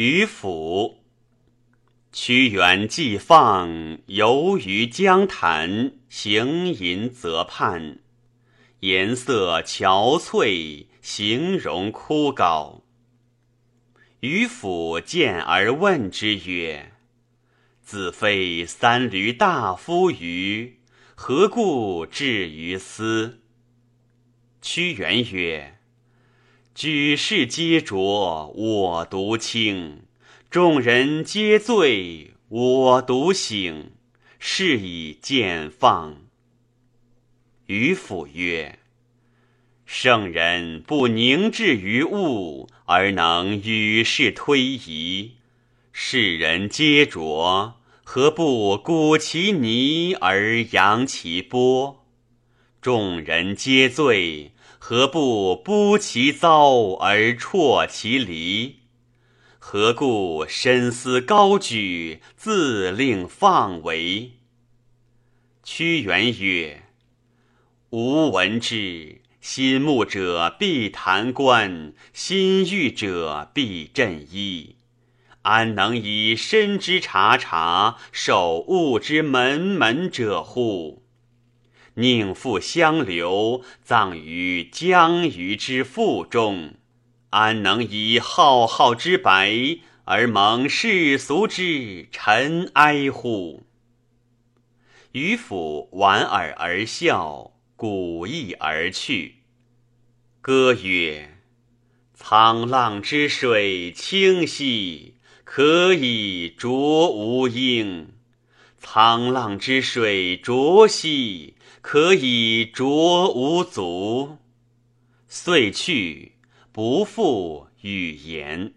渔父。屈原既放游于江潭，行吟则畔，颜色憔悴，形容枯槁。渔父见而问之曰：“子非三闾大夫于？何故至于斯？”屈原曰：“举世皆浊，我独清。”众人皆醉，我独醒，是以见放。渔父曰：“圣人不凝滞于物，而能与世推移；世人皆浊，何不鼓其泥而扬其波？众人皆醉，何不剥其糟而啜其醨？”何故深思高举，自令放为？屈原曰：“吾闻之，心慕者必弹冠，心欲者必振衣。安能以身之察察，受物之门门者乎？宁复相留，葬于江鱼之腹中。”安能以浩浩之白而蒙世俗之尘埃乎？渔父莞尔而笑，鼓翼而去。歌曰：“沧浪之水清兮，可以濯吾缨；沧浪之水浊兮，可以濯吾足。”遂去。不复与言。